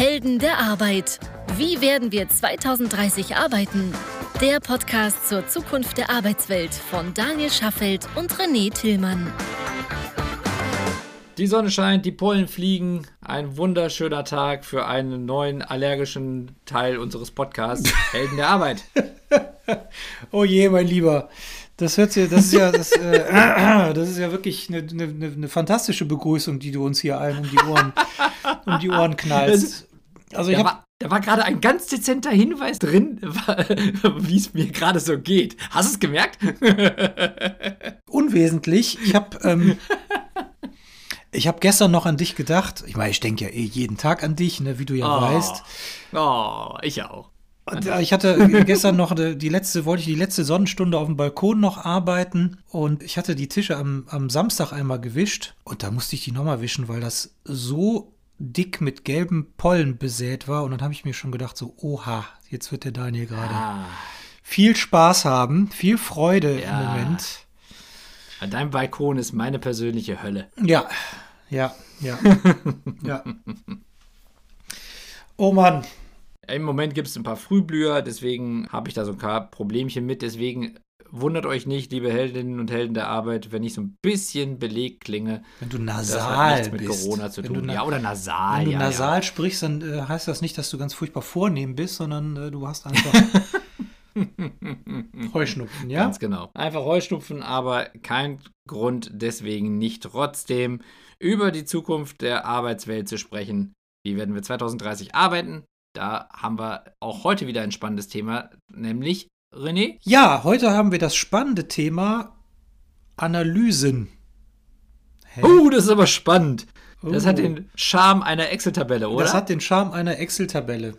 Helden der Arbeit. Wie werden wir 2030 arbeiten? Der Podcast zur Zukunft der Arbeitswelt von Daniel Schaffelt und René Tillmann. Die Sonne scheint, die Pollen fliegen. Ein wunderschöner Tag für einen neuen allergischen Teil unseres Podcasts, Helden der Arbeit. oh je, mein Lieber. Das hört sich, das ist ja, das, äh, das ist ja wirklich eine, eine, eine, fantastische Begrüßung, die du uns hier allen um die Ohren, um die Ohren knallst. Also ich da, war, da war gerade ein ganz dezenter Hinweis drin, wie es mir gerade so geht. Hast du es gemerkt? Unwesentlich. Ich habe ähm, ich habe gestern noch an dich gedacht. Ich meine, ich denke ja eh jeden Tag an dich, ne, wie du ja oh. weißt. Oh, ich auch. Äh, ich hatte gestern noch die letzte, wollte ich die letzte Sonnenstunde auf dem Balkon noch arbeiten und ich hatte die Tische am, am Samstag einmal gewischt und da musste ich die nochmal wischen, weil das so dick mit gelben Pollen besät war und dann habe ich mir schon gedacht so, oha, jetzt wird der Daniel gerade ah. viel Spaß haben, viel Freude ja. im Moment. Dein Balkon ist meine persönliche Hölle. Ja, ja, ja, ja. Oh Mann. Im Moment gibt es ein paar Frühblüher, deswegen habe ich da so ein paar Problemchen mit. Deswegen wundert euch nicht, liebe Heldinnen und Helden der Arbeit, wenn ich so ein bisschen belegt klinge. Wenn du nasal das hat mit bist. Corona zu tun. ja, oder nasal. Wenn du ja, nasal ja. sprichst, dann äh, heißt das nicht, dass du ganz furchtbar vornehm bist, sondern äh, du hast einfach Heuschnupfen, ja? Ganz genau. Einfach Heuschnupfen, aber kein Grund deswegen nicht trotzdem über die Zukunft der Arbeitswelt zu sprechen. Wie werden wir 2030 arbeiten? Da haben wir auch heute wieder ein spannendes Thema, nämlich René? Ja, heute haben wir das spannende Thema Analysen. Hä? Oh, das ist aber spannend. Das hat oh. den Charme einer Excel-Tabelle, oder? Das hat den Charme einer Excel-Tabelle.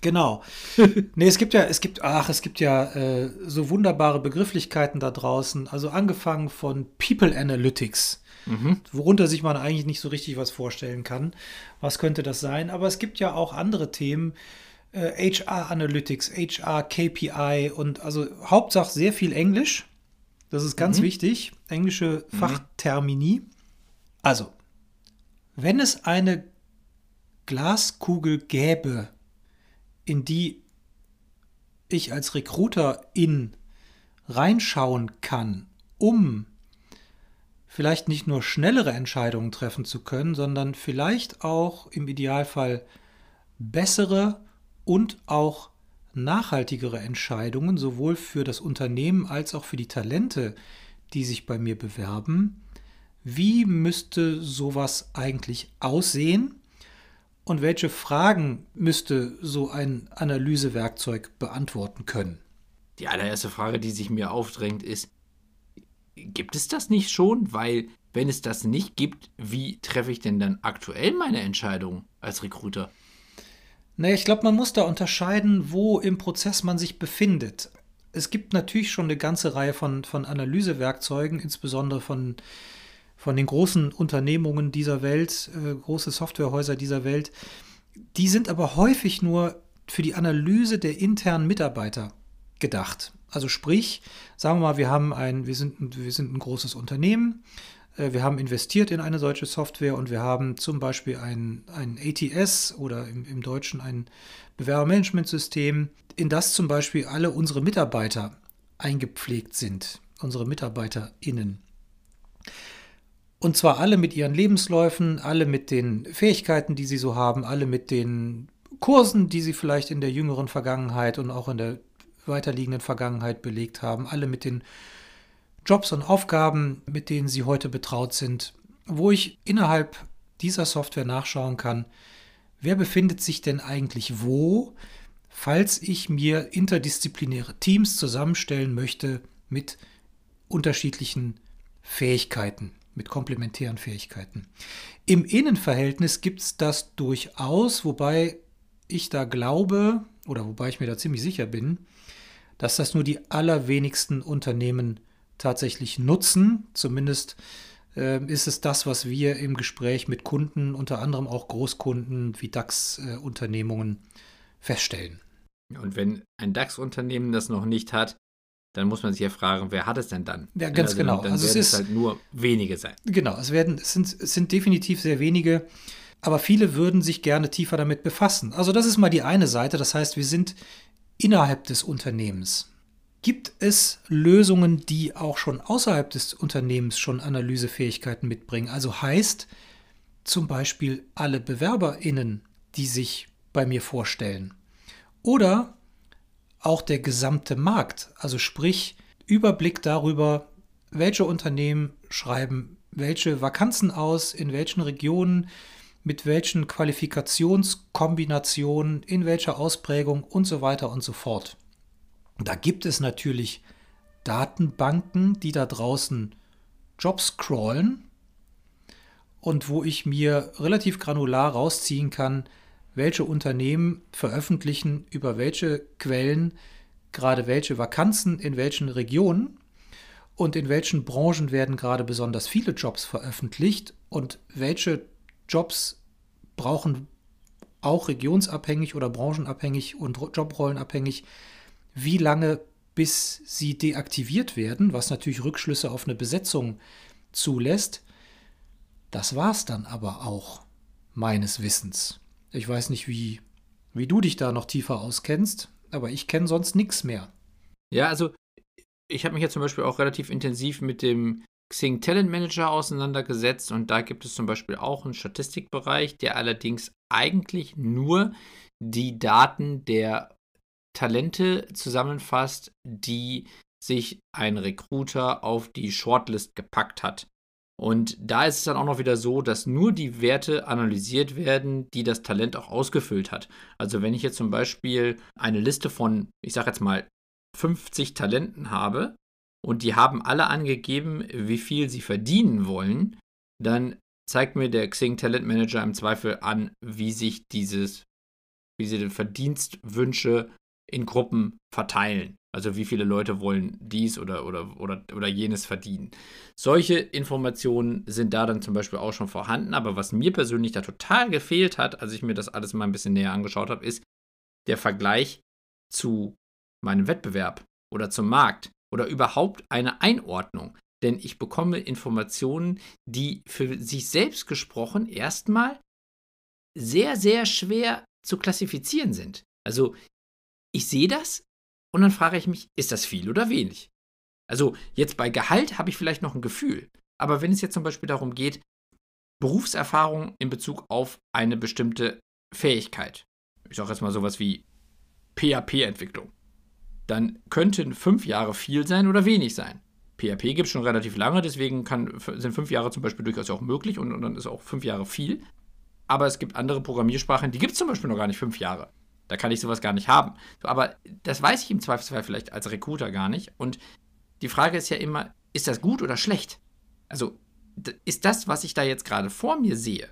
Genau. nee, es gibt ja, es gibt, ach, es gibt ja äh, so wunderbare Begrifflichkeiten da draußen. Also angefangen von People Analytics, mhm. worunter sich man eigentlich nicht so richtig was vorstellen kann. Was könnte das sein? Aber es gibt ja auch andere Themen, äh, HR Analytics, HR KPI und also Hauptsache sehr viel Englisch. Das ist ganz mhm. wichtig. Englische mhm. Fachtermini. Also, wenn es eine Glaskugel gäbe, in die ich als Recruiter in reinschauen kann, um vielleicht nicht nur schnellere Entscheidungen treffen zu können, sondern vielleicht auch im Idealfall bessere und auch nachhaltigere Entscheidungen, sowohl für das Unternehmen als auch für die Talente, die sich bei mir bewerben. Wie müsste sowas eigentlich aussehen? Und welche Fragen müsste so ein Analysewerkzeug beantworten können? Die allererste Frage, die sich mir aufdrängt, ist, gibt es das nicht schon? Weil wenn es das nicht gibt, wie treffe ich denn dann aktuell meine Entscheidung als Recruiter? Naja, ich glaube, man muss da unterscheiden, wo im Prozess man sich befindet. Es gibt natürlich schon eine ganze Reihe von, von Analysewerkzeugen, insbesondere von von den großen Unternehmungen dieser Welt, äh, große Softwarehäuser dieser Welt, die sind aber häufig nur für die Analyse der internen Mitarbeiter gedacht. Also sprich, sagen wir mal, wir haben ein, wir sind, wir sind ein großes Unternehmen, wir haben investiert in eine solche Software und wir haben zum Beispiel ein, ein ATS oder im, im Deutschen ein Bewerbermanagementsystem, in das zum Beispiel alle unsere Mitarbeiter eingepflegt sind, unsere MitarbeiterInnen. Und zwar alle mit ihren Lebensläufen, alle mit den Fähigkeiten, die sie so haben, alle mit den Kursen, die sie vielleicht in der jüngeren Vergangenheit und auch in der weiterliegenden Vergangenheit belegt haben, alle mit den Jobs und Aufgaben, mit denen sie heute betraut sind, wo ich innerhalb dieser Software nachschauen kann, wer befindet sich denn eigentlich wo, falls ich mir interdisziplinäre Teams zusammenstellen möchte mit unterschiedlichen Fähigkeiten mit komplementären Fähigkeiten. Im Innenverhältnis gibt es das durchaus, wobei ich da glaube, oder wobei ich mir da ziemlich sicher bin, dass das nur die allerwenigsten Unternehmen tatsächlich nutzen. Zumindest äh, ist es das, was wir im Gespräch mit Kunden, unter anderem auch Großkunden wie DAX-Unternehmungen, feststellen. Und wenn ein DAX-Unternehmen das noch nicht hat, dann muss man sich ja fragen, wer hat es denn dann? Ja, ganz also, genau. Dann also es ist halt nur wenige sein. Genau, es werden, es sind, es sind definitiv sehr wenige. aber viele würden sich gerne tiefer damit befassen. Also das ist mal die eine Seite, das heißt, wir sind innerhalb des Unternehmens. Gibt es Lösungen, die auch schon außerhalb des Unternehmens schon Analysefähigkeiten mitbringen? Also heißt zum Beispiel alle BewerberInnen, die sich bei mir vorstellen. Oder auch der gesamte Markt, also sprich Überblick darüber, welche Unternehmen schreiben welche Vakanzen aus, in welchen Regionen, mit welchen Qualifikationskombinationen, in welcher Ausprägung und so weiter und so fort. Da gibt es natürlich Datenbanken, die da draußen Jobs crawlen und wo ich mir relativ granular rausziehen kann, welche Unternehmen veröffentlichen über welche Quellen gerade welche Vakanzen in welchen Regionen und in welchen Branchen werden gerade besonders viele Jobs veröffentlicht und welche Jobs brauchen auch regionsabhängig oder branchenabhängig und Jobrollenabhängig wie lange bis sie deaktiviert werden, was natürlich Rückschlüsse auf eine Besetzung zulässt. Das war es dann aber auch meines Wissens. Ich weiß nicht, wie, wie du dich da noch tiefer auskennst, aber ich kenne sonst nichts mehr. Ja, also ich habe mich ja zum Beispiel auch relativ intensiv mit dem Xing Talent Manager auseinandergesetzt und da gibt es zum Beispiel auch einen Statistikbereich, der allerdings eigentlich nur die Daten der Talente zusammenfasst, die sich ein Recruiter auf die Shortlist gepackt hat. Und da ist es dann auch noch wieder so, dass nur die Werte analysiert werden, die das Talent auch ausgefüllt hat. Also wenn ich jetzt zum Beispiel eine Liste von, ich sage jetzt mal, 50 Talenten habe und die haben alle angegeben, wie viel sie verdienen wollen, dann zeigt mir der Xing Talent Manager im Zweifel an, wie sich dieses, wie sie den Verdienstwünsche in Gruppen verteilen. Also wie viele Leute wollen dies oder, oder, oder, oder jenes verdienen. Solche Informationen sind da dann zum Beispiel auch schon vorhanden. Aber was mir persönlich da total gefehlt hat, als ich mir das alles mal ein bisschen näher angeschaut habe, ist der Vergleich zu meinem Wettbewerb oder zum Markt oder überhaupt eine Einordnung. Denn ich bekomme Informationen, die für sich selbst gesprochen erstmal sehr, sehr schwer zu klassifizieren sind. Also ich sehe das und dann frage ich mich, ist das viel oder wenig? Also jetzt bei Gehalt habe ich vielleicht noch ein Gefühl, aber wenn es jetzt zum Beispiel darum geht, Berufserfahrung in Bezug auf eine bestimmte Fähigkeit, ich sage jetzt mal sowas wie PHP-Entwicklung, dann könnten fünf Jahre viel sein oder wenig sein. PHP gibt es schon relativ lange, deswegen kann, sind fünf Jahre zum Beispiel durchaus auch möglich und, und dann ist auch fünf Jahre viel. Aber es gibt andere Programmiersprachen, die gibt es zum Beispiel noch gar nicht fünf Jahre. Da kann ich sowas gar nicht haben. Aber das weiß ich im Zweifelsfall vielleicht als Recruiter gar nicht. Und die Frage ist ja immer, ist das gut oder schlecht? Also ist das, was ich da jetzt gerade vor mir sehe,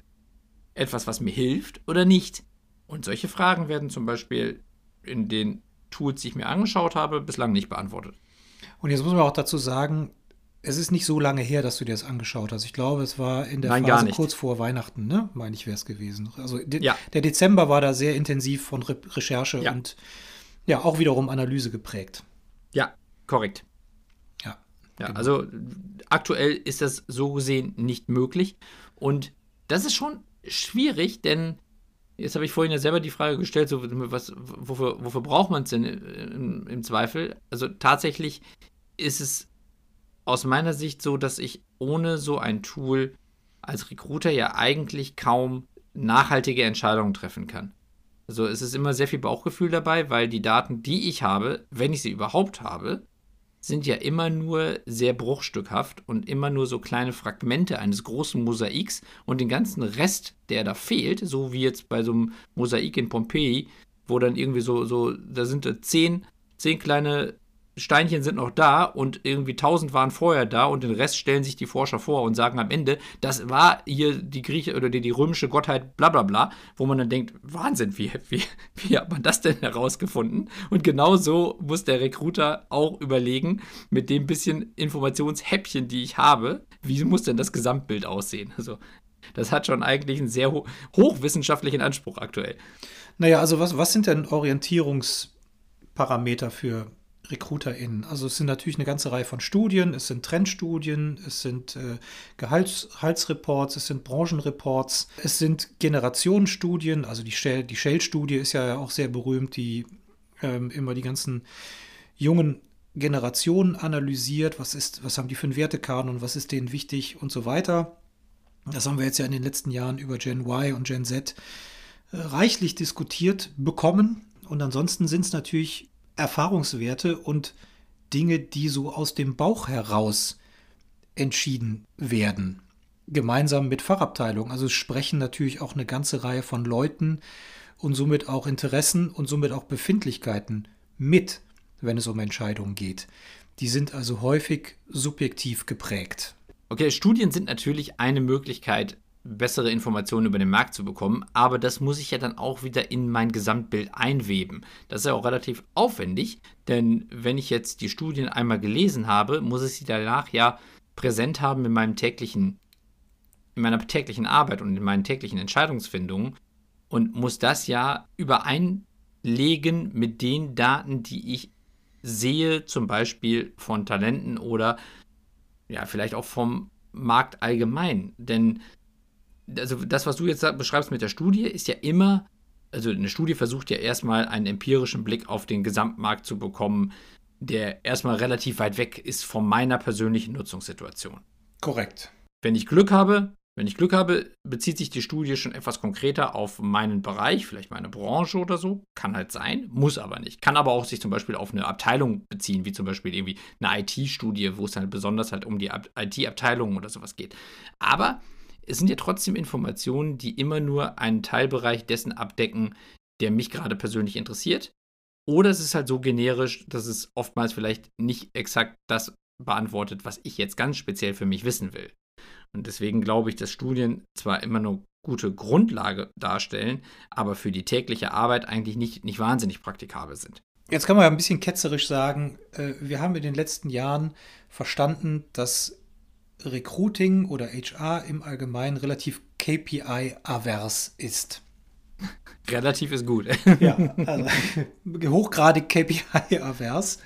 etwas, was mir hilft oder nicht? Und solche Fragen werden zum Beispiel in den Tools, die ich mir angeschaut habe, bislang nicht beantwortet. Und jetzt muss man auch dazu sagen, es ist nicht so lange her, dass du dir das angeschaut hast. Ich glaube, es war in der Nein, Phase kurz vor Weihnachten, ne? Meine ich, wäre es gewesen. Also de ja. der Dezember war da sehr intensiv von Re Recherche ja. und ja, auch wiederum Analyse geprägt. Ja, korrekt. Ja. Ja, genau. also aktuell ist das so gesehen nicht möglich. Und das ist schon schwierig, denn jetzt habe ich vorhin ja selber die Frage gestellt, so, was, wofür, wofür braucht man es denn im, im Zweifel? Also tatsächlich ist es aus meiner Sicht so, dass ich ohne so ein Tool als Recruiter ja eigentlich kaum nachhaltige Entscheidungen treffen kann. Also es ist immer sehr viel Bauchgefühl dabei, weil die Daten, die ich habe, wenn ich sie überhaupt habe, sind ja immer nur sehr bruchstückhaft und immer nur so kleine Fragmente eines großen Mosaiks und den ganzen Rest, der da fehlt, so wie jetzt bei so einem Mosaik in Pompeji, wo dann irgendwie so, so da sind zehn, zehn kleine Steinchen sind noch da und irgendwie tausend waren vorher da und den Rest stellen sich die Forscher vor und sagen am Ende, das war hier die Grieche oder die, die römische Gottheit bla bla bla, wo man dann denkt, Wahnsinn, wie, wie, wie hat man das denn herausgefunden? Und genau so muss der Recruiter auch überlegen, mit dem bisschen Informationshäppchen, die ich habe, wie muss denn das Gesamtbild aussehen? Also das hat schon eigentlich einen sehr ho hochwissenschaftlichen Anspruch aktuell. Naja, also was, was sind denn Orientierungsparameter für RecruiterInnen. Also es sind natürlich eine ganze Reihe von Studien, es sind Trendstudien, es sind äh, Gehalts, Gehaltsreports, es sind Branchenreports, es sind Generationenstudien, also die Shell, die Shell-Studie ist ja auch sehr berühmt, die ähm, immer die ganzen jungen Generationen analysiert, was ist, was haben die für einen Wertekanon, was ist denen wichtig? Und so weiter. Das haben wir jetzt ja in den letzten Jahren über Gen Y und Gen Z äh, reichlich diskutiert bekommen. Und ansonsten sind es natürlich Erfahrungswerte und Dinge, die so aus dem Bauch heraus entschieden werden. Gemeinsam mit Fachabteilungen. Also sprechen natürlich auch eine ganze Reihe von Leuten und somit auch Interessen und somit auch Befindlichkeiten mit, wenn es um Entscheidungen geht. Die sind also häufig subjektiv geprägt. Okay, Studien sind natürlich eine Möglichkeit, bessere Informationen über den Markt zu bekommen, aber das muss ich ja dann auch wieder in mein Gesamtbild einweben. Das ist ja auch relativ aufwendig, denn wenn ich jetzt die Studien einmal gelesen habe, muss ich sie danach ja präsent haben in meinem täglichen in meiner täglichen Arbeit und in meinen täglichen Entscheidungsfindungen und muss das ja übereinlegen mit den Daten, die ich sehe, zum Beispiel von Talenten oder ja, vielleicht auch vom Markt allgemein. Denn also das, was du jetzt beschreibst mit der Studie, ist ja immer, also eine Studie versucht ja erstmal einen empirischen Blick auf den Gesamtmarkt zu bekommen, der erstmal relativ weit weg ist von meiner persönlichen Nutzungssituation. Korrekt. Wenn ich Glück habe, wenn ich Glück habe, bezieht sich die Studie schon etwas konkreter auf meinen Bereich, vielleicht meine Branche oder so. Kann halt sein, muss aber nicht. Kann aber auch sich zum Beispiel auf eine Abteilung beziehen, wie zum Beispiel irgendwie eine IT-Studie, wo es dann besonders halt um die IT-Abteilung oder sowas geht. Aber es sind ja trotzdem Informationen, die immer nur einen Teilbereich dessen abdecken, der mich gerade persönlich interessiert. Oder es ist halt so generisch, dass es oftmals vielleicht nicht exakt das beantwortet, was ich jetzt ganz speziell für mich wissen will. Und deswegen glaube ich, dass Studien zwar immer eine gute Grundlage darstellen, aber für die tägliche Arbeit eigentlich nicht, nicht wahnsinnig praktikabel sind. Jetzt kann man ja ein bisschen ketzerisch sagen, äh, wir haben in den letzten Jahren verstanden, dass Recruiting oder HR im Allgemeinen relativ KPI-avers ist. Relativ ist gut. Ja, also hochgradig KPI-avers.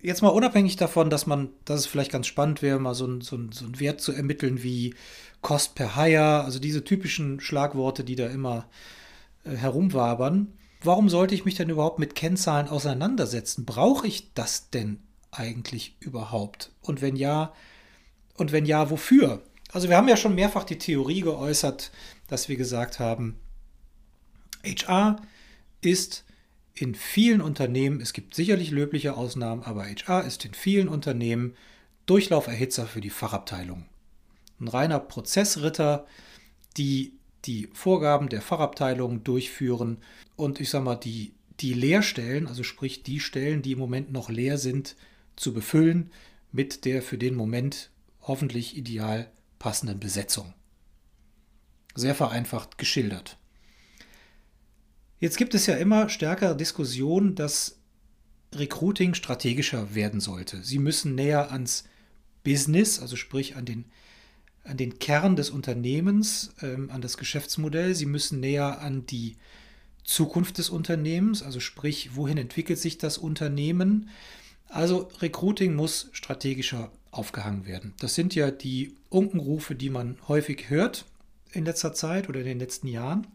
Jetzt mal unabhängig davon, dass man, dass es vielleicht ganz spannend wäre, mal so, ein, so, ein, so einen Wert zu ermitteln wie Cost per Hire, also diese typischen Schlagworte, die da immer äh, herumwabern. Warum sollte ich mich denn überhaupt mit Kennzahlen auseinandersetzen? Brauche ich das denn eigentlich überhaupt? Und wenn ja, und wenn ja, wofür? Also wir haben ja schon mehrfach die Theorie geäußert, dass wir gesagt haben, HR ist in vielen Unternehmen, es gibt sicherlich löbliche Ausnahmen, aber HR ist in vielen Unternehmen Durchlauferhitzer für die Fachabteilung. Ein reiner Prozessritter, die die Vorgaben der Fachabteilung durchführen und ich sage mal, die, die Leerstellen, also sprich die Stellen, die im Moment noch leer sind, zu befüllen mit der für den Moment hoffentlich ideal passenden Besetzung. Sehr vereinfacht geschildert. Jetzt gibt es ja immer stärker Diskussionen, dass Recruiting strategischer werden sollte. Sie müssen näher ans Business, also sprich an den, an den Kern des Unternehmens, ähm, an das Geschäftsmodell. Sie müssen näher an die Zukunft des Unternehmens, also sprich, wohin entwickelt sich das Unternehmen. Also Recruiting muss strategischer aufgehangen werden. Das sind ja die Unkenrufe, die man häufig hört in letzter Zeit oder in den letzten Jahren.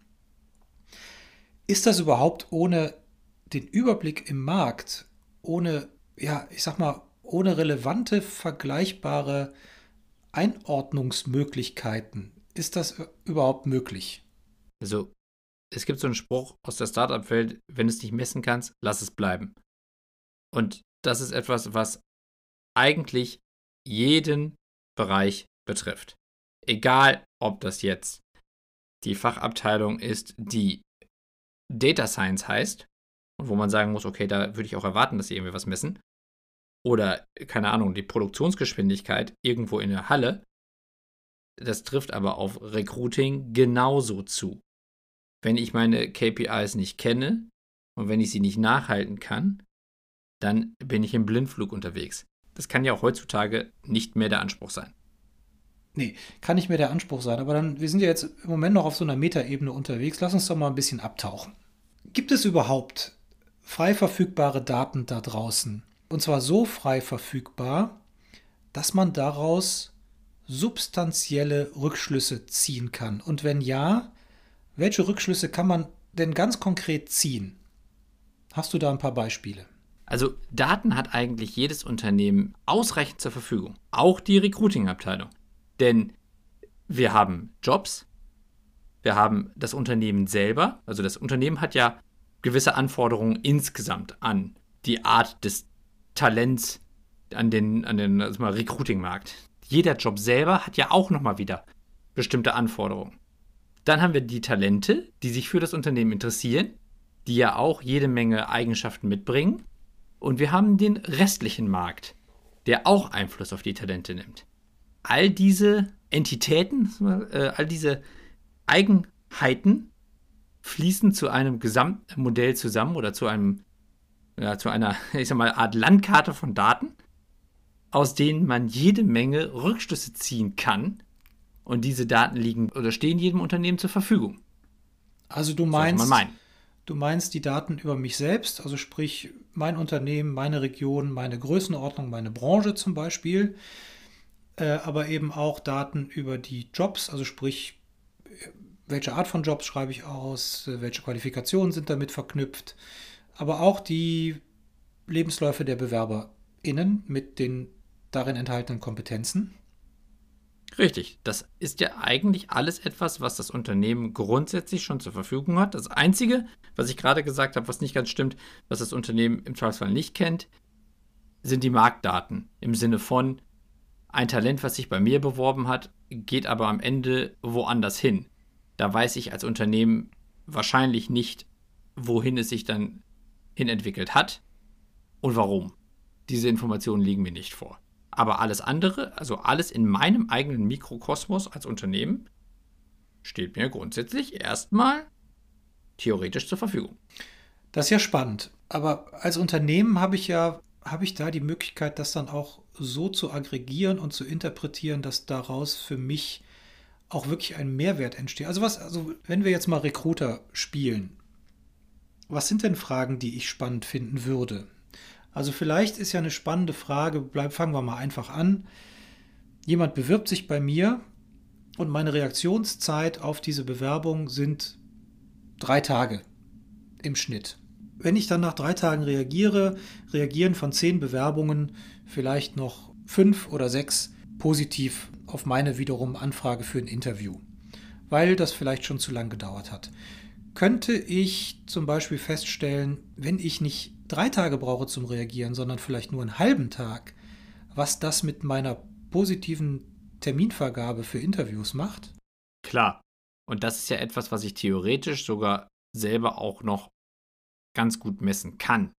Ist das überhaupt ohne den Überblick im Markt, ohne, ja, ich sag mal, ohne relevante, vergleichbare Einordnungsmöglichkeiten, ist das überhaupt möglich? Also, es gibt so einen Spruch aus der Startup-Welt, wenn du es nicht messen kannst, lass es bleiben. Und das ist etwas, was eigentlich jeden Bereich betrifft. Egal, ob das jetzt die Fachabteilung ist, die Data Science heißt und wo man sagen muss, okay, da würde ich auch erwarten, dass sie irgendwie was messen. Oder, keine Ahnung, die Produktionsgeschwindigkeit irgendwo in der Halle. Das trifft aber auf Recruiting genauso zu. Wenn ich meine KPIs nicht kenne und wenn ich sie nicht nachhalten kann, dann bin ich im Blindflug unterwegs. Das kann ja auch heutzutage nicht mehr der Anspruch sein. Nee, kann nicht mehr der Anspruch sein. Aber dann, wir sind ja jetzt im Moment noch auf so einer Metaebene unterwegs. Lass uns doch mal ein bisschen abtauchen. Gibt es überhaupt frei verfügbare Daten da draußen. Und zwar so frei verfügbar, dass man daraus substanzielle Rückschlüsse ziehen kann. Und wenn ja, welche Rückschlüsse kann man denn ganz konkret ziehen? Hast du da ein paar Beispiele? Also Daten hat eigentlich jedes Unternehmen ausreichend zur Verfügung, auch die Recruiting-Abteilung. Denn wir haben Jobs, wir haben das Unternehmen selber, also das Unternehmen hat ja gewisse Anforderungen insgesamt an die Art des Talents, an den, an den also Recruiting-Markt. Jeder Job selber hat ja auch nochmal wieder bestimmte Anforderungen. Dann haben wir die Talente, die sich für das Unternehmen interessieren, die ja auch jede Menge Eigenschaften mitbringen. Und wir haben den restlichen Markt, der auch Einfluss auf die Talente nimmt. All diese Entitäten, äh, all diese Eigenheiten fließen zu einem Gesamtmodell zusammen oder zu einem, ja, zu einer, ich sag mal, Art Landkarte von Daten, aus denen man jede Menge Rückschlüsse ziehen kann. Und diese Daten liegen oder stehen jedem Unternehmen zur Verfügung. Also du meinst, du meinst die Daten über mich selbst, also sprich mein Unternehmen, meine Region, meine Größenordnung, meine Branche zum Beispiel, äh, aber eben auch Daten über die Jobs, also sprich welche Art von Jobs schreibe ich aus, welche Qualifikationen sind damit verknüpft, aber auch die Lebensläufe der BewerberInnen mit den darin enthaltenen Kompetenzen. Richtig, das ist ja eigentlich alles etwas, was das Unternehmen grundsätzlich schon zur Verfügung hat. Das Einzige, was ich gerade gesagt habe, was nicht ganz stimmt, was das Unternehmen im Zweifelsfall nicht kennt, sind die Marktdaten. Im Sinne von, ein Talent, was sich bei mir beworben hat, geht aber am Ende woanders hin. Da weiß ich als Unternehmen wahrscheinlich nicht, wohin es sich dann hin entwickelt hat und warum. Diese Informationen liegen mir nicht vor. Aber alles andere, also alles in meinem eigenen Mikrokosmos als Unternehmen, steht mir grundsätzlich erstmal theoretisch zur Verfügung. Das ist ja spannend. Aber als Unternehmen habe ich ja, habe ich da die Möglichkeit, das dann auch so zu aggregieren und zu interpretieren, dass daraus für mich auch wirklich ein Mehrwert entsteht. Also was, also wenn wir jetzt mal Recruiter spielen, was sind denn Fragen, die ich spannend finden würde? Also vielleicht ist ja eine spannende Frage, bleib, fangen wir mal einfach an. Jemand bewirbt sich bei mir und meine Reaktionszeit auf diese Bewerbung sind drei Tage im Schnitt. Wenn ich dann nach drei Tagen reagiere, reagieren von zehn Bewerbungen vielleicht noch fünf oder sechs positiv auf meine wiederum Anfrage für ein Interview, weil das vielleicht schon zu lang gedauert hat. Könnte ich zum Beispiel feststellen, wenn ich nicht drei Tage brauche zum Reagieren, sondern vielleicht nur einen halben Tag, was das mit meiner positiven Terminvergabe für Interviews macht? Klar. Und das ist ja etwas, was ich theoretisch sogar selber auch noch ganz gut messen kann.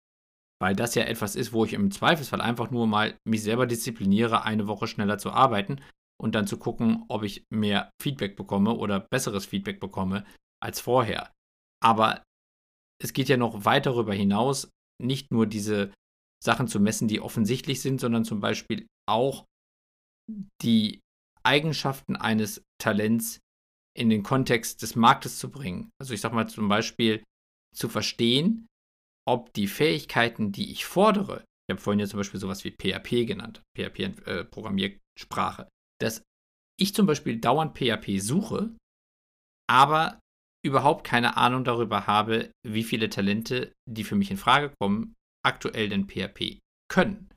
Weil das ja etwas ist, wo ich im Zweifelsfall einfach nur mal mich selber diszipliniere, eine Woche schneller zu arbeiten und dann zu gucken, ob ich mehr Feedback bekomme oder besseres Feedback bekomme als vorher. Aber es geht ja noch weit darüber hinaus, nicht nur diese Sachen zu messen, die offensichtlich sind, sondern zum Beispiel auch die Eigenschaften eines Talents in den Kontext des Marktes zu bringen. Also ich sage mal zum Beispiel zu verstehen, ob die Fähigkeiten, die ich fordere, ich habe vorhin ja zum Beispiel sowas wie PHP genannt, PHP-Programmiersprache, äh, dass ich zum Beispiel dauernd PHP suche, aber überhaupt keine Ahnung darüber habe, wie viele Talente, die für mich in Frage kommen, aktuell denn PHP können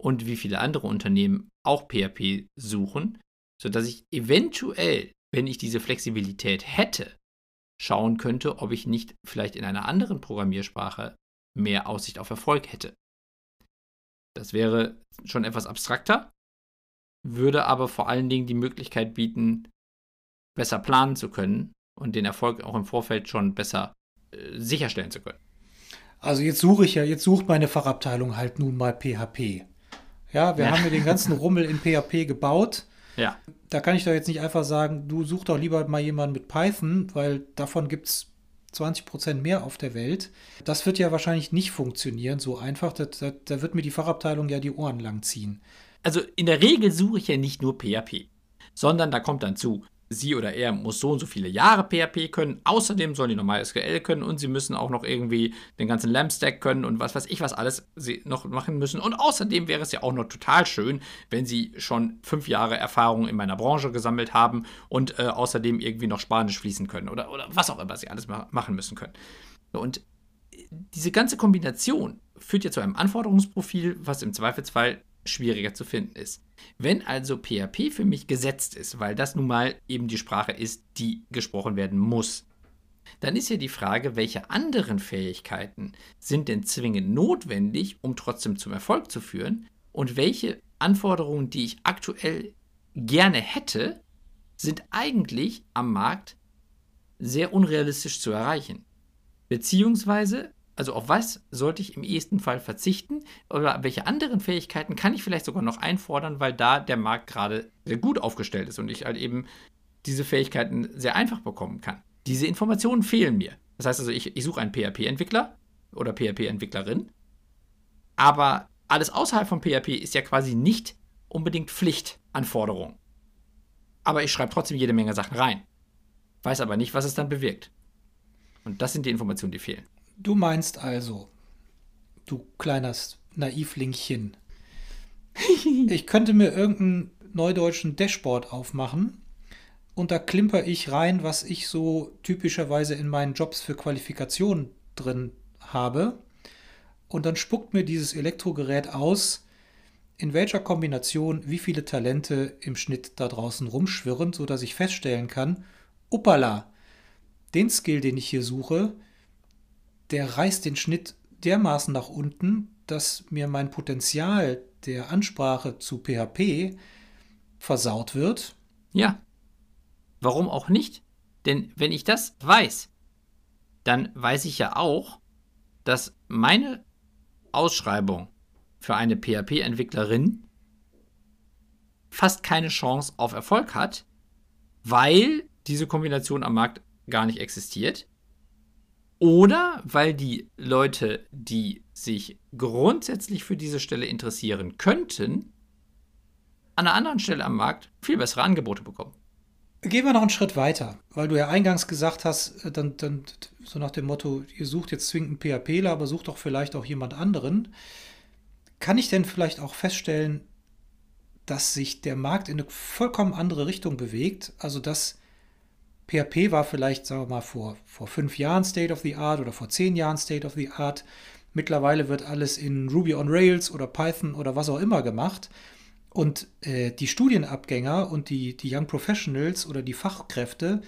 und wie viele andere Unternehmen auch PHP suchen, sodass ich eventuell, wenn ich diese Flexibilität hätte, schauen könnte, ob ich nicht vielleicht in einer anderen Programmiersprache mehr Aussicht auf Erfolg hätte. Das wäre schon etwas abstrakter, würde aber vor allen Dingen die Möglichkeit bieten, besser planen zu können und den Erfolg auch im Vorfeld schon besser äh, sicherstellen zu können. Also jetzt suche ich ja, jetzt sucht meine Fachabteilung halt nun mal PHP. Ja, wir ja. haben ja den ganzen Rummel in PHP gebaut. Ja. Da kann ich doch jetzt nicht einfach sagen, du such doch lieber mal jemanden mit Python, weil davon gibt es 20 Prozent mehr auf der Welt. Das wird ja wahrscheinlich nicht funktionieren so einfach. Da, da, da wird mir die Fachabteilung ja die Ohren lang ziehen also in der Regel suche ich ja nicht nur PHP, sondern da kommt dann zu sie oder er muss so und so viele Jahre PHP können. Außerdem sollen die normal SQL können und sie müssen auch noch irgendwie den ganzen LAMP-Stack können und was weiß ich, was alles sie noch machen müssen. Und außerdem wäre es ja auch noch total schön, wenn sie schon fünf Jahre Erfahrung in meiner Branche gesammelt haben und äh, außerdem irgendwie noch Spanisch fließen können oder, oder was auch immer sie alles ma machen müssen können. Und diese ganze Kombination führt ja zu einem Anforderungsprofil, was im Zweifelsfall schwieriger zu finden ist. Wenn also PHP für mich gesetzt ist, weil das nun mal eben die Sprache ist, die gesprochen werden muss, dann ist ja die Frage, welche anderen Fähigkeiten sind denn zwingend notwendig, um trotzdem zum Erfolg zu führen und welche Anforderungen, die ich aktuell gerne hätte, sind eigentlich am Markt sehr unrealistisch zu erreichen. Beziehungsweise also auf was sollte ich im ehesten Fall verzichten? Oder welche anderen Fähigkeiten kann ich vielleicht sogar noch einfordern, weil da der Markt gerade sehr gut aufgestellt ist und ich halt eben diese Fähigkeiten sehr einfach bekommen kann. Diese Informationen fehlen mir. Das heißt also, ich, ich suche einen PHP-Entwickler oder PHP-Entwicklerin, aber alles außerhalb von PHP ist ja quasi nicht unbedingt Pflichtanforderung. Aber ich schreibe trotzdem jede Menge Sachen rein. Weiß aber nicht, was es dann bewirkt. Und das sind die Informationen, die fehlen. Du meinst also, du kleines Naivlingchen, ich könnte mir irgendeinen neudeutschen Dashboard aufmachen und da klimper ich rein, was ich so typischerweise in meinen Jobs für Qualifikationen drin habe. Und dann spuckt mir dieses Elektrogerät aus, in welcher Kombination wie viele Talente im Schnitt da draußen rumschwirren, sodass ich feststellen kann, uppala, den Skill, den ich hier suche, der reißt den Schnitt dermaßen nach unten, dass mir mein Potenzial der Ansprache zu PHP versaut wird. Ja. Warum auch nicht? Denn wenn ich das weiß, dann weiß ich ja auch, dass meine Ausschreibung für eine PHP-Entwicklerin fast keine Chance auf Erfolg hat, weil diese Kombination am Markt gar nicht existiert oder weil die Leute, die sich grundsätzlich für diese Stelle interessieren könnten, an einer anderen Stelle am Markt viel bessere Angebote bekommen. Gehen wir noch einen Schritt weiter, weil du ja eingangs gesagt hast, äh, dann, dann so nach dem Motto, ihr sucht jetzt zwingend einen PHPler, aber sucht doch vielleicht auch jemand anderen. Kann ich denn vielleicht auch feststellen, dass sich der Markt in eine vollkommen andere Richtung bewegt? Also dass PHP war vielleicht, sagen wir mal, vor, vor fünf Jahren State of the Art oder vor zehn Jahren State of the Art. Mittlerweile wird alles in Ruby on Rails oder Python oder was auch immer gemacht. Und äh, die Studienabgänger und die, die Young Professionals oder die Fachkräfte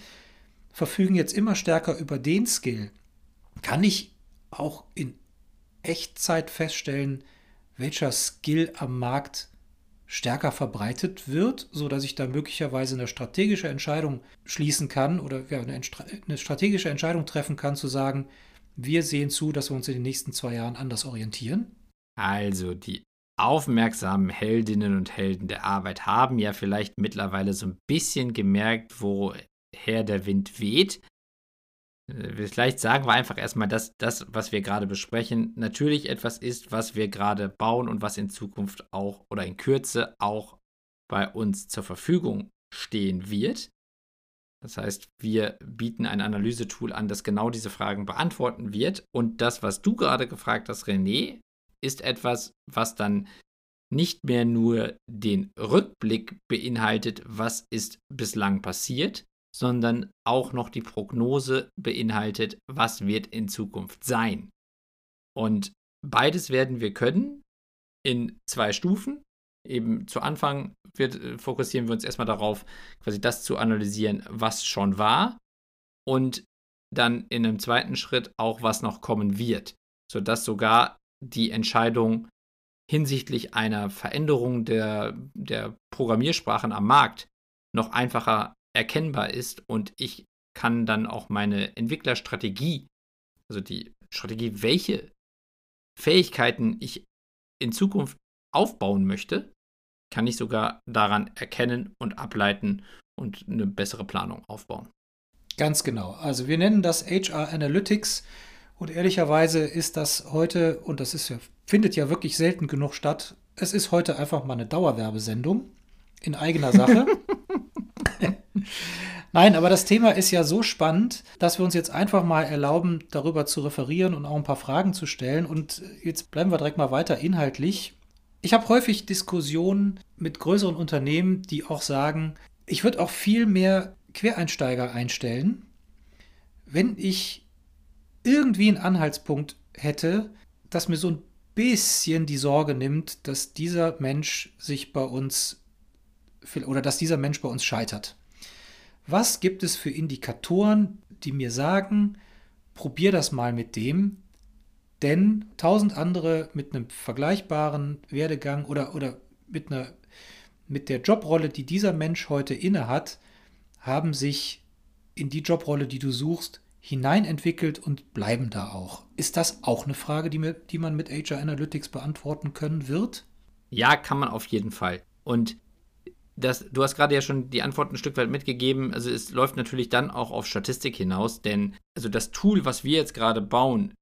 verfügen jetzt immer stärker über den Skill. Kann ich auch in Echtzeit feststellen, welcher Skill am Markt stärker verbreitet wird, sodass ich da möglicherweise eine strategische Entscheidung schließen kann oder ja, eine, eine strategische Entscheidung treffen kann, zu sagen, wir sehen zu, dass wir uns in den nächsten zwei Jahren anders orientieren? Also die aufmerksamen Heldinnen und Helden der Arbeit haben ja vielleicht mittlerweile so ein bisschen gemerkt, woher der Wind weht. Äh, vielleicht sagen wir einfach erstmal, dass das, was wir gerade besprechen, natürlich etwas ist, was wir gerade bauen und was in Zukunft auch oder in Kürze auch bei uns zur Verfügung stehen wird. Das heißt, wir bieten ein Analysetool an, das genau diese Fragen beantworten wird. Und das, was du gerade gefragt hast, René, ist etwas, was dann nicht mehr nur den Rückblick beinhaltet, was ist bislang passiert, sondern auch noch die Prognose beinhaltet, was wird in Zukunft sein. Und beides werden wir können in zwei Stufen. Eben zu Anfang wird, äh, fokussieren wir uns erstmal darauf, quasi das zu analysieren, was schon war. Und dann in einem zweiten Schritt auch, was noch kommen wird. Sodass sogar die Entscheidung hinsichtlich einer Veränderung der, der Programmiersprachen am Markt noch einfacher erkennbar ist und ich kann dann auch meine Entwicklerstrategie, also die Strategie, welche Fähigkeiten ich in Zukunft aufbauen möchte, kann ich sogar daran erkennen und ableiten und eine bessere Planung aufbauen. Ganz genau. Also wir nennen das HR Analytics und ehrlicherweise ist das heute, und das ist ja, findet ja wirklich selten genug statt, es ist heute einfach mal eine Dauerwerbesendung in eigener Sache. Nein, aber das Thema ist ja so spannend, dass wir uns jetzt einfach mal erlauben, darüber zu referieren und auch ein paar Fragen zu stellen. Und jetzt bleiben wir direkt mal weiter inhaltlich. Ich habe häufig Diskussionen mit größeren Unternehmen, die auch sagen, ich würde auch viel mehr Quereinsteiger einstellen, wenn ich irgendwie einen Anhaltspunkt hätte, dass mir so ein bisschen die Sorge nimmt, dass dieser Mensch sich bei uns oder dass dieser Mensch bei uns scheitert. Was gibt es für Indikatoren, die mir sagen, probier das mal mit dem, denn tausend andere mit einem vergleichbaren Werdegang oder, oder mit, einer, mit der Jobrolle, die dieser Mensch heute inne hat, haben sich in die Jobrolle, die du suchst, hineinentwickelt und bleiben da auch. Ist das auch eine Frage, die, mir, die man mit HR Analytics beantworten können wird? Ja, kann man auf jeden Fall. Und das, du hast gerade ja schon die Antwort ein Stück weit mitgegeben. Also es läuft natürlich dann auch auf Statistik hinaus, denn also das Tool, was wir jetzt gerade bauen,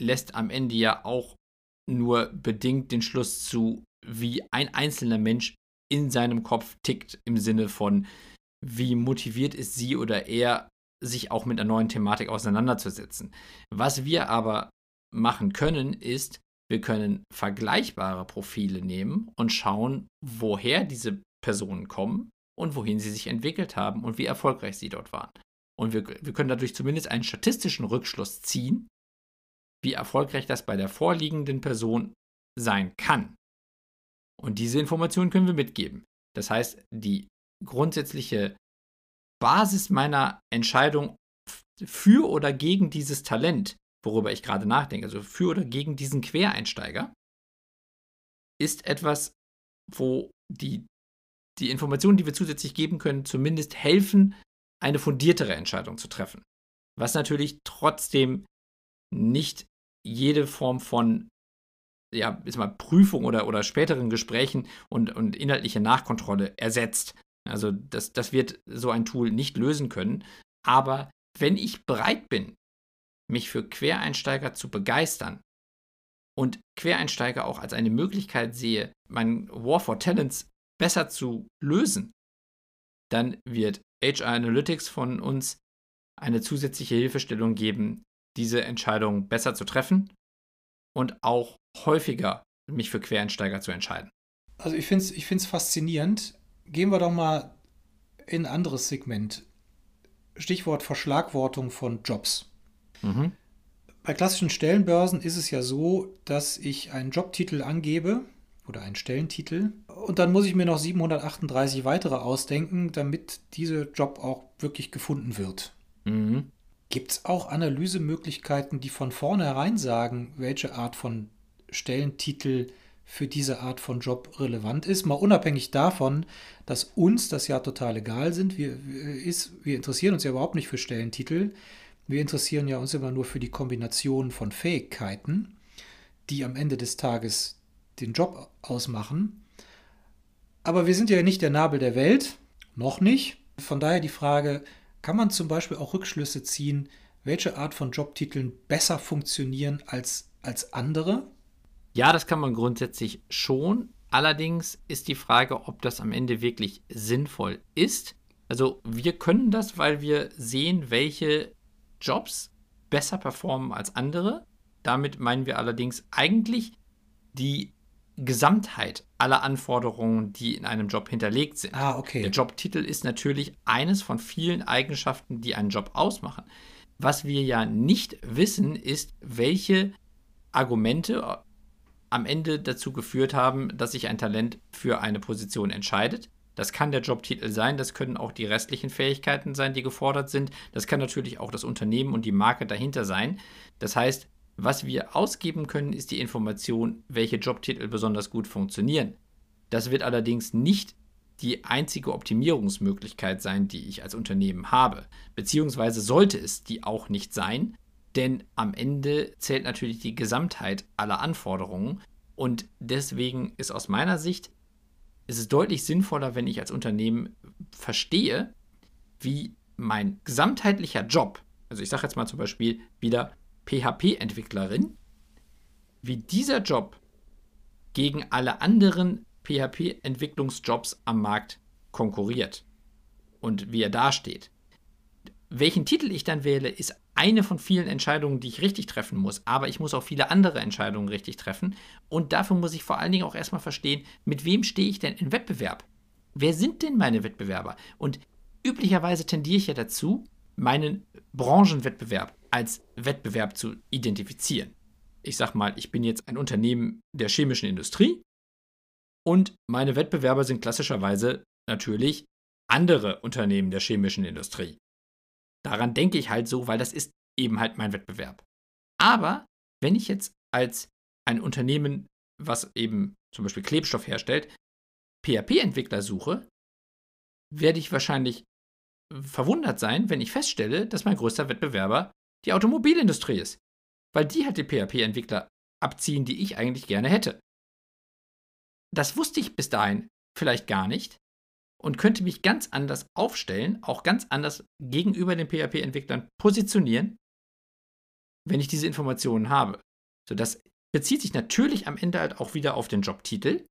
lässt am Ende ja auch nur bedingt den Schluss zu, wie ein einzelner Mensch in seinem Kopf tickt, im Sinne von, wie motiviert ist sie oder er, sich auch mit einer neuen Thematik auseinanderzusetzen. Was wir aber machen können, ist, wir können vergleichbare Profile nehmen und schauen, woher diese Personen kommen und wohin sie sich entwickelt haben und wie erfolgreich sie dort waren. Und wir, wir können dadurch zumindest einen statistischen Rückschluss ziehen, wie erfolgreich das bei der vorliegenden Person sein kann. Und diese Informationen können wir mitgeben. Das heißt, die grundsätzliche Basis meiner Entscheidung für oder gegen dieses Talent, worüber ich gerade nachdenke, also für oder gegen diesen Quereinsteiger, ist etwas, wo die, die Informationen, die wir zusätzlich geben können, zumindest helfen, eine fundiertere Entscheidung zu treffen. Was natürlich trotzdem nicht jede Form von ja, ist mal Prüfung oder, oder späteren Gesprächen und, und inhaltliche Nachkontrolle ersetzt. Also das, das wird so ein Tool nicht lösen können. Aber wenn ich bereit bin, mich für Quereinsteiger zu begeistern und Quereinsteiger auch als eine Möglichkeit sehe, mein War for Talents besser zu lösen, dann wird HR Analytics von uns eine zusätzliche Hilfestellung geben, diese Entscheidung besser zu treffen und auch häufiger mich für Quereinsteiger zu entscheiden. Also ich finde es ich find's faszinierend. Gehen wir doch mal in ein anderes Segment. Stichwort Verschlagwortung von Jobs. Mhm. Bei klassischen Stellenbörsen ist es ja so, dass ich einen Jobtitel angebe oder einen Stellentitel und dann muss ich mir noch 738 weitere ausdenken, damit dieser Job auch wirklich gefunden wird. Mhm. Gibt es auch Analysemöglichkeiten, die von vornherein sagen, welche Art von Stellentitel für diese Art von Job relevant ist? Mal unabhängig davon, dass uns das ja total egal sind. Wir, ist, wir interessieren uns ja überhaupt nicht für Stellentitel. Wir interessieren ja uns immer nur für die Kombination von Fähigkeiten, die am Ende des Tages den Job ausmachen. Aber wir sind ja nicht der Nabel der Welt, noch nicht. Von daher die Frage, kann man zum Beispiel auch Rückschlüsse ziehen, welche Art von Jobtiteln besser funktionieren als, als andere? Ja, das kann man grundsätzlich schon. Allerdings ist die Frage, ob das am Ende wirklich sinnvoll ist. Also wir können das, weil wir sehen, welche Jobs besser performen als andere. Damit meinen wir allerdings eigentlich die Gesamtheit aller Anforderungen, die in einem Job hinterlegt sind. Ah, okay. Der Jobtitel ist natürlich eines von vielen Eigenschaften, die einen Job ausmachen. Was wir ja nicht wissen, ist, welche Argumente am Ende dazu geführt haben, dass sich ein Talent für eine Position entscheidet. Das kann der Jobtitel sein, das können auch die restlichen Fähigkeiten sein, die gefordert sind. Das kann natürlich auch das Unternehmen und die Marke dahinter sein. Das heißt, was wir ausgeben können, ist die Information, welche Jobtitel besonders gut funktionieren. Das wird allerdings nicht die einzige Optimierungsmöglichkeit sein, die ich als Unternehmen habe. Beziehungsweise sollte es die auch nicht sein, denn am Ende zählt natürlich die Gesamtheit aller Anforderungen und deswegen ist aus meiner Sicht ist es deutlich sinnvoller, wenn ich als Unternehmen verstehe, wie mein gesamtheitlicher Job, also ich sage jetzt mal zum Beispiel wieder PHP-Entwicklerin, wie dieser Job gegen alle anderen PHP-Entwicklungsjobs am Markt konkurriert und wie er dasteht. welchen Titel ich dann wähle, ist eine von vielen Entscheidungen, die ich richtig treffen muss. Aber ich muss auch viele andere Entscheidungen richtig treffen. Und dafür muss ich vor allen Dingen auch erstmal verstehen, mit wem stehe ich denn in Wettbewerb? Wer sind denn meine Wettbewerber? Und üblicherweise tendiere ich ja dazu, meinen Branchenwettbewerb als Wettbewerb zu identifizieren. Ich sag mal, ich bin jetzt ein Unternehmen der chemischen Industrie und meine Wettbewerber sind klassischerweise natürlich andere Unternehmen der chemischen Industrie. Daran denke ich halt so, weil das ist eben halt mein Wettbewerb. Aber wenn ich jetzt als ein Unternehmen, was eben zum Beispiel Klebstoff herstellt, PHP-Entwickler suche, werde ich wahrscheinlich verwundert sein, wenn ich feststelle, dass mein größter Wettbewerber die Automobilindustrie ist. Weil die halt die PHP-Entwickler abziehen, die ich eigentlich gerne hätte. Das wusste ich bis dahin vielleicht gar nicht und könnte mich ganz anders aufstellen, auch ganz anders gegenüber den PHP-Entwicklern positionieren, wenn ich diese Informationen habe. So, das bezieht sich natürlich am Ende halt auch wieder auf den Jobtitel,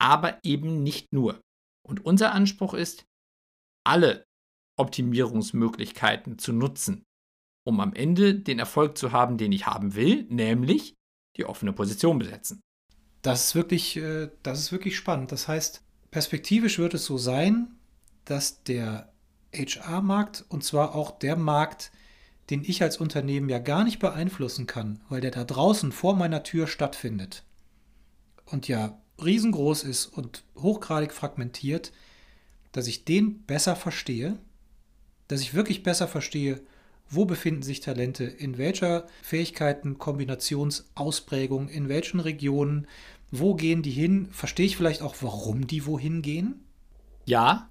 aber eben nicht nur. Und unser Anspruch ist, alle Optimierungsmöglichkeiten zu nutzen, um am Ende den Erfolg zu haben, den ich haben will, nämlich die offene Position besetzen. Das ist wirklich, äh, das ist wirklich spannend. Das heißt, perspektivisch wird es so sein, dass der HR-Markt und zwar auch der Markt, den ich als Unternehmen ja gar nicht beeinflussen kann, weil der da draußen vor meiner Tür stattfindet und ja riesengroß ist und hochgradig fragmentiert, dass ich den besser verstehe, dass ich wirklich besser verstehe, wo befinden sich Talente, in welcher Fähigkeiten, Kombinationsausprägung, in welchen Regionen, wo gehen die hin? Verstehe ich vielleicht auch, warum die wohin gehen? Ja,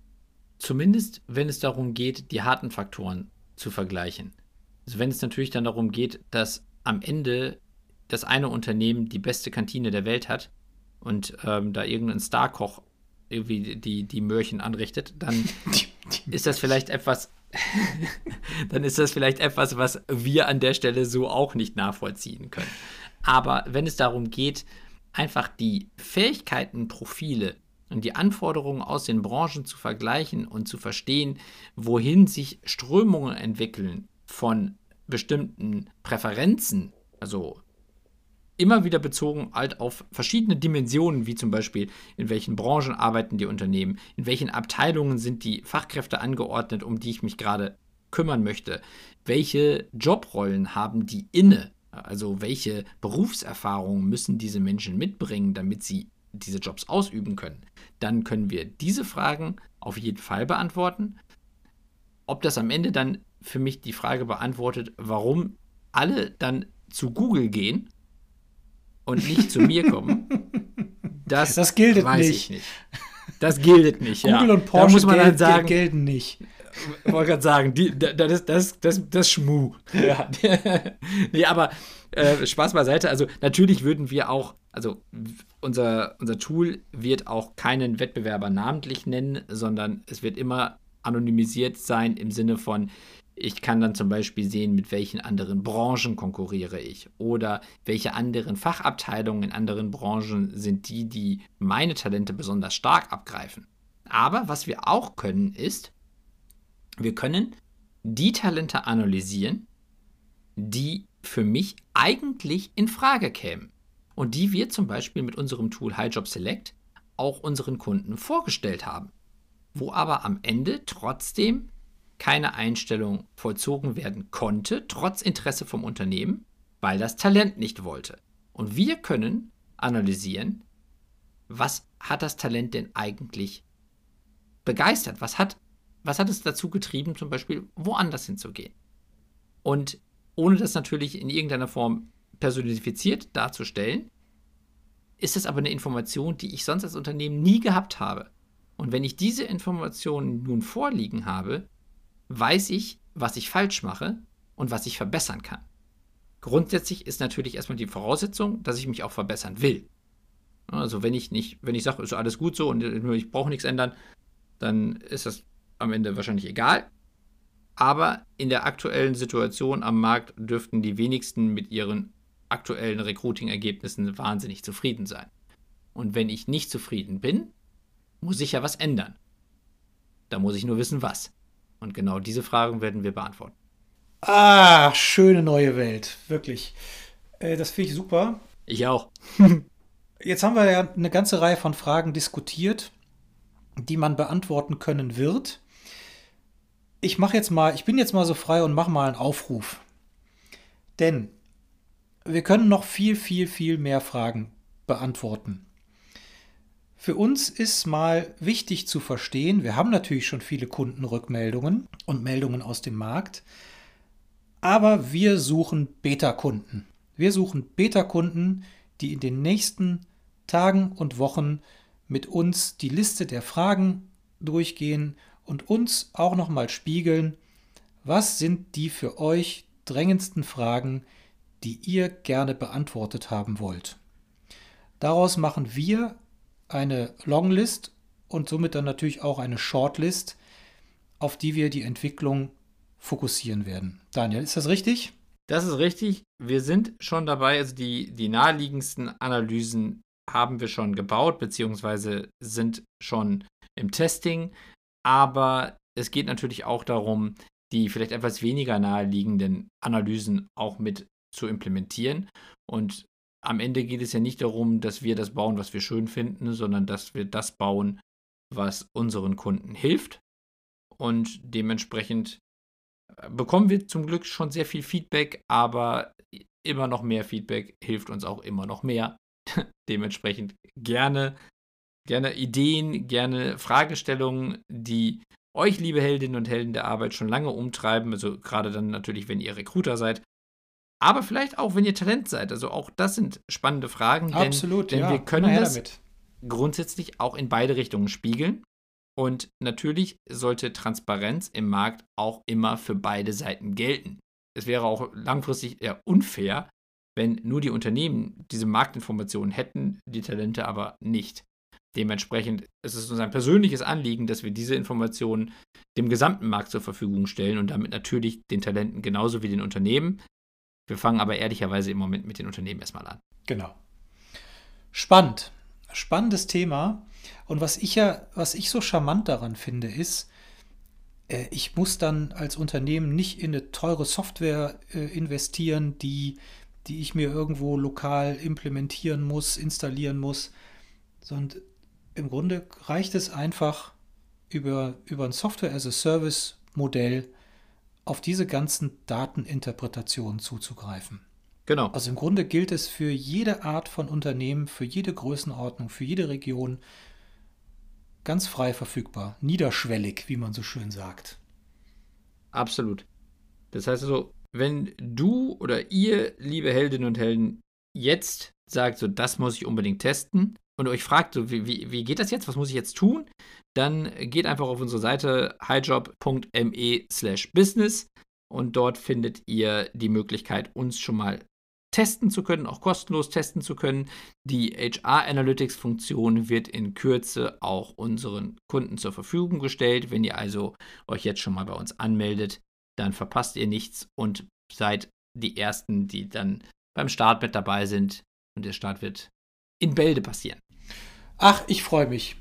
zumindest wenn es darum geht, die harten Faktoren zu vergleichen. Also wenn es natürlich dann darum geht, dass am Ende das eine Unternehmen die beste Kantine der Welt hat und ähm, da irgendein Starkoch irgendwie die, die Möhrchen anrichtet, dann ist das vielleicht etwas, dann ist das vielleicht etwas, was wir an der Stelle so auch nicht nachvollziehen können. Aber wenn es darum geht, einfach die Fähigkeitenprofile und die Anforderungen aus den Branchen zu vergleichen und zu verstehen, wohin sich Strömungen entwickeln von bestimmten Präferenzen, also immer wieder bezogen halt auf verschiedene Dimensionen, wie zum Beispiel in welchen Branchen arbeiten die Unternehmen, in welchen Abteilungen sind die Fachkräfte angeordnet, um die ich mich gerade kümmern möchte, welche Jobrollen haben die inne, also welche Berufserfahrungen müssen diese Menschen mitbringen, damit sie diese Jobs ausüben können, dann können wir diese Fragen auf jeden Fall beantworten. Ob das am Ende dann für mich die Frage beantwortet, warum alle dann zu Google gehen und nicht zu mir kommen, das, das gilt weiß nicht. ich nicht. Das gilt nicht. Google ja. und Porsche da muss man dann sagen, gelten nicht. Ich wollte gerade sagen, die, das ist das, das, das Schmu. Ja. nee, aber äh, Spaß beiseite. Also natürlich würden wir auch, also unser, unser Tool wird auch keinen Wettbewerber namentlich nennen, sondern es wird immer anonymisiert sein im Sinne von, ich kann dann zum Beispiel sehen, mit welchen anderen Branchen konkurriere ich. Oder welche anderen Fachabteilungen in anderen Branchen sind die, die meine Talente besonders stark abgreifen. Aber was wir auch können ist, wir können die Talente analysieren, die für mich eigentlich in Frage kämen. Und die wir zum Beispiel mit unserem Tool HighJob Select auch unseren Kunden vorgestellt haben, wo aber am Ende trotzdem keine Einstellung vollzogen werden konnte, trotz Interesse vom Unternehmen, weil das Talent nicht wollte. Und wir können analysieren, was hat das Talent denn eigentlich begeistert? Was hat, was hat es dazu getrieben, zum Beispiel woanders hinzugehen? Und ohne das natürlich in irgendeiner Form personifiziert darzustellen, ist es aber eine Information, die ich sonst als Unternehmen nie gehabt habe. Und wenn ich diese Informationen nun vorliegen habe, weiß ich, was ich falsch mache und was ich verbessern kann. Grundsätzlich ist natürlich erstmal die Voraussetzung, dass ich mich auch verbessern will. Also wenn ich nicht, wenn ich sage, ist alles gut so und ich brauche nichts ändern, dann ist das am Ende wahrscheinlich egal. Aber in der aktuellen Situation am Markt dürften die wenigsten mit ihren aktuellen Recruiting-Ergebnissen wahnsinnig zufrieden sein. Und wenn ich nicht zufrieden bin, muss ich ja was ändern. Da muss ich nur wissen, was. Und genau diese Fragen werden wir beantworten. Ah, schöne neue Welt, wirklich. Äh, das finde ich super. Ich auch. Jetzt haben wir ja eine ganze Reihe von Fragen diskutiert, die man beantworten können wird. Ich mache jetzt mal, ich bin jetzt mal so frei und mache mal einen Aufruf. Denn wir können noch viel, viel, viel mehr Fragen beantworten. Für uns ist mal wichtig zu verstehen, wir haben natürlich schon viele Kundenrückmeldungen und Meldungen aus dem Markt, aber wir suchen Beta-Kunden. Wir suchen Beta-Kunden, die in den nächsten Tagen und Wochen mit uns die Liste der Fragen durchgehen und uns auch nochmal spiegeln, was sind die für euch drängendsten Fragen, die ihr gerne beantwortet haben wollt. Daraus machen wir eine Longlist und somit dann natürlich auch eine Shortlist, auf die wir die Entwicklung fokussieren werden. Daniel, ist das richtig? Das ist richtig. Wir sind schon dabei, also die, die naheliegendsten Analysen haben wir schon gebaut, beziehungsweise sind schon im Testing. Aber es geht natürlich auch darum, die vielleicht etwas weniger naheliegenden Analysen auch mit zu implementieren. Und am Ende geht es ja nicht darum, dass wir das bauen, was wir schön finden, sondern dass wir das bauen, was unseren Kunden hilft. Und dementsprechend äh, bekommen wir zum Glück schon sehr viel Feedback, aber immer noch mehr Feedback hilft uns auch immer noch mehr. dementsprechend gerne, gerne Ideen, gerne Fragestellungen, die euch, liebe Heldinnen und Helden der Arbeit, schon lange umtreiben. Also gerade dann natürlich, wenn ihr Recruiter seid, aber vielleicht auch, wenn ihr Talent seid. Also auch das sind spannende Fragen. Denn, Absolut, denn ja. wir können das damit. grundsätzlich auch in beide Richtungen spiegeln. Und natürlich sollte Transparenz im Markt auch immer für beide Seiten gelten. Es wäre auch langfristig eher unfair, wenn nur die Unternehmen diese Marktinformationen hätten, die Talente aber nicht. Dementsprechend ist es uns ein persönliches Anliegen, dass wir diese Informationen dem gesamten Markt zur Verfügung stellen und damit natürlich den Talenten genauso wie den Unternehmen. Wir fangen aber ehrlicherweise im Moment mit den Unternehmen erstmal an. Genau. Spannend. Spannendes Thema. Und was ich ja, was ich so charmant daran finde, ist, äh, ich muss dann als Unternehmen nicht in eine teure Software äh, investieren, die, die ich mir irgendwo lokal implementieren muss, installieren muss, sondern im Grunde reicht es einfach über, über ein Software-as-a-Service-Modell auf diese ganzen Dateninterpretationen zuzugreifen. Genau. Also im Grunde gilt es für jede Art von Unternehmen, für jede Größenordnung, für jede Region ganz frei verfügbar, niederschwellig, wie man so schön sagt. Absolut. Das heißt also, wenn du oder ihr, liebe Heldinnen und Helden, jetzt sagt, so das muss ich unbedingt testen und euch fragt, so, wie, wie, wie geht das jetzt, was muss ich jetzt tun, dann geht einfach auf unsere Seite highjob.me slash business und dort findet ihr die Möglichkeit, uns schon mal testen zu können, auch kostenlos testen zu können. Die HR Analytics Funktion wird in Kürze auch unseren Kunden zur Verfügung gestellt. Wenn ihr also euch jetzt schon mal bei uns anmeldet, dann verpasst ihr nichts und seid die Ersten, die dann beim Start mit dabei sind. Und der Start wird in Bälde passieren. Ach, ich freue mich.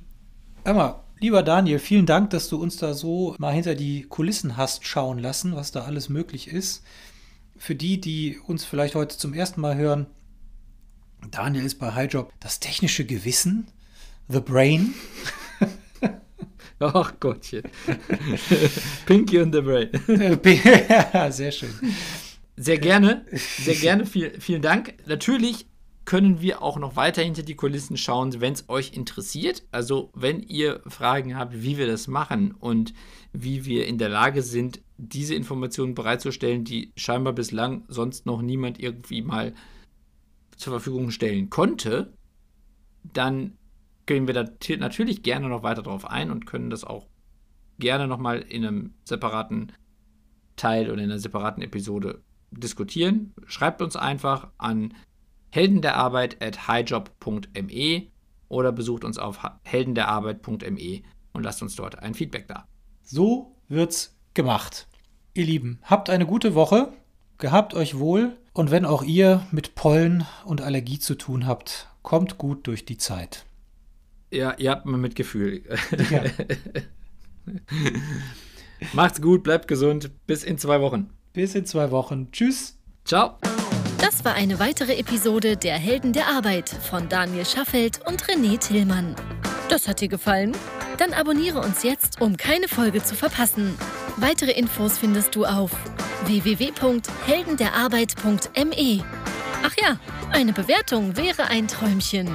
Emma, lieber Daniel, vielen Dank, dass du uns da so mal hinter die Kulissen hast schauen lassen, was da alles möglich ist. Für die, die uns vielleicht heute zum ersten Mal hören, Daniel ist bei Highjob das technische Gewissen, The Brain. Ach Gottchen. Pinky und the Brain. ja, sehr schön. Sehr gerne, sehr gerne, viel, vielen Dank. Natürlich können wir auch noch weiter hinter die Kulissen schauen, wenn es euch interessiert. Also wenn ihr Fragen habt, wie wir das machen und wie wir in der Lage sind, diese Informationen bereitzustellen, die scheinbar bislang sonst noch niemand irgendwie mal zur Verfügung stellen konnte, dann gehen wir da natürlich gerne noch weiter drauf ein und können das auch gerne nochmal in einem separaten Teil oder in einer separaten Episode diskutieren. Schreibt uns einfach an heldenderarbeit at highjob.me oder besucht uns auf heldenderarbeit.me und lasst uns dort ein Feedback da. So wird's gemacht. Ihr Lieben, habt eine gute Woche, gehabt euch wohl und wenn auch ihr mit Pollen und Allergie zu tun habt, kommt gut durch die Zeit. Ja, ihr habt mal Mitgefühl. Ja. Macht's gut, bleibt gesund. Bis in zwei Wochen. Bis in zwei Wochen. Tschüss. Ciao. Das war eine weitere Episode der Helden der Arbeit von Daniel Schaffelt und René Tillmann. Das hat dir gefallen? Dann abonniere uns jetzt, um keine Folge zu verpassen. Weitere Infos findest du auf www.heldenderarbeit.me. Ach ja, eine Bewertung wäre ein Träumchen.